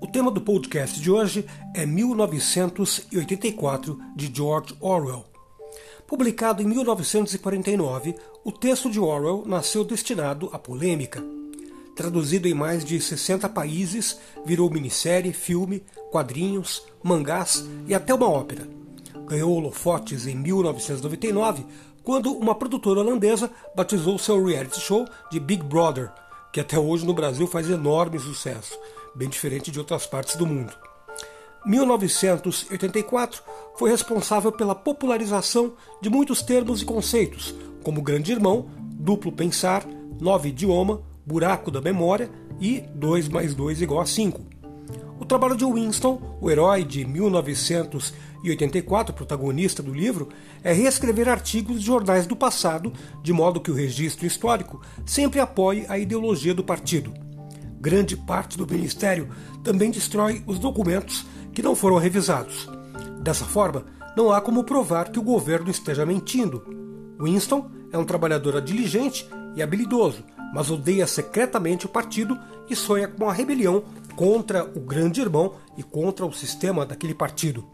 O tema do podcast de hoje é 1984 de George Orwell. Publicado em 1949, o texto de Orwell nasceu destinado à polêmica. Traduzido em mais de 60 países, virou minissérie, filme, quadrinhos, mangás e até uma ópera. Ganhou holofotes em 1999, quando uma produtora holandesa batizou seu reality show de Big Brother, que até hoje no Brasil faz enorme sucesso bem diferente de outras partes do mundo. 1984 foi responsável pela popularização de muitos termos e conceitos, como grande irmão, duplo pensar, nove idioma, buraco da memória e 2 mais 2 igual a 5. O trabalho de Winston, o herói de 1984, protagonista do livro, é reescrever artigos de jornais do passado, de modo que o registro histórico sempre apoie a ideologia do partido grande parte do Ministério também destrói os documentos que não foram revisados. Dessa forma, não há como provar que o governo esteja mentindo. Winston é um trabalhador diligente e habilidoso, mas odeia secretamente o partido e sonha com uma rebelião contra o grande irmão e contra o sistema daquele partido.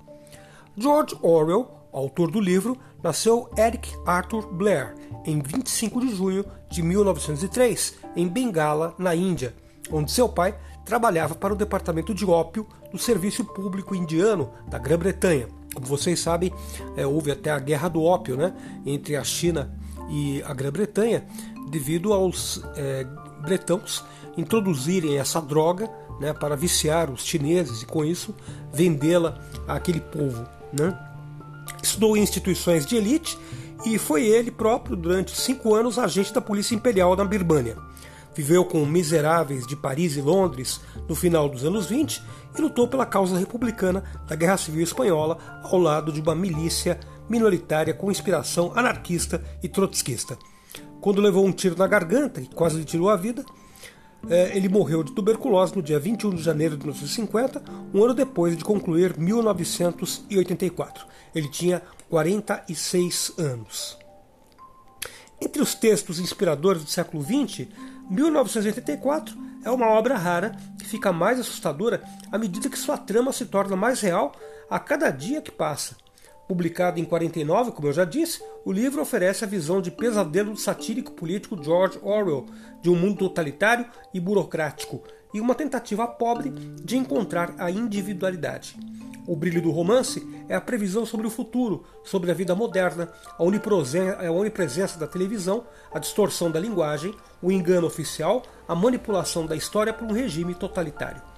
George Orwell, autor do livro, nasceu Eric Arthur Blair em 25 de junho de 1903, em Bengala, na Índia onde seu pai trabalhava para o departamento de ópio do Serviço Público Indiano da Grã-Bretanha. Como vocês sabem, é, houve até a Guerra do Ópio né, entre a China e a Grã-Bretanha, devido aos é, bretãos introduzirem essa droga né, para viciar os chineses e, com isso, vendê-la àquele povo. Né? Estudou em instituições de elite e foi ele próprio, durante cinco anos, agente da Polícia Imperial na Birmânia. Viveu com miseráveis de Paris e Londres no final dos anos 20 e lutou pela causa republicana da Guerra Civil Espanhola ao lado de uma milícia minoritária com inspiração anarquista e trotskista. Quando levou um tiro na garganta e quase lhe tirou a vida, é, ele morreu de tuberculose no dia 21 de janeiro de 1950, um ano depois de concluir 1984. Ele tinha 46 anos. Entre os textos inspiradores do século XX, 1984 é uma obra rara que fica mais assustadora à medida que sua trama se torna mais real a cada dia que passa. Publicado em 49, como eu já disse, o livro oferece a visão de pesadelo do satírico político George Orwell, de um mundo totalitário e burocrático, e uma tentativa pobre de encontrar a individualidade. O brilho do romance é a previsão sobre o futuro, sobre a vida moderna, a onipresença da televisão, a distorção da linguagem, o engano oficial, a manipulação da história por um regime totalitário.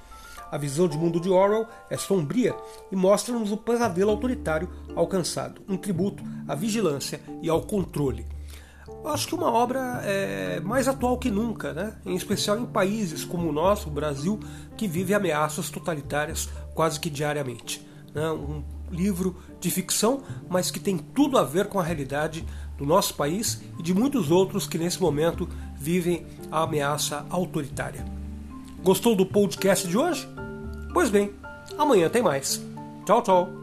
A visão de mundo de Orwell é sombria e mostra-nos o pesadelo autoritário alcançado, um tributo à vigilância e ao controle. Acho que uma obra é mais atual que nunca, né? em especial em países como o nosso, o Brasil, que vive ameaças totalitárias quase que diariamente. Né? Um livro de ficção, mas que tem tudo a ver com a realidade do nosso país e de muitos outros que nesse momento vivem a ameaça autoritária. Gostou do podcast de hoje? Pois bem, amanhã tem mais. Tchau, tchau.